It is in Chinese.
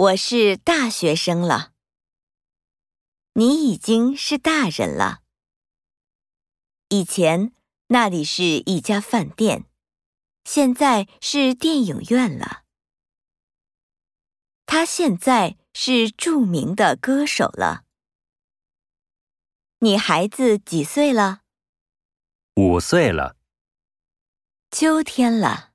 我是大学生了。你已经是大人了。以前那里是一家饭店现在是电影院了。他现在是著名的歌手了。你孩子几岁了？五岁了。秋天了。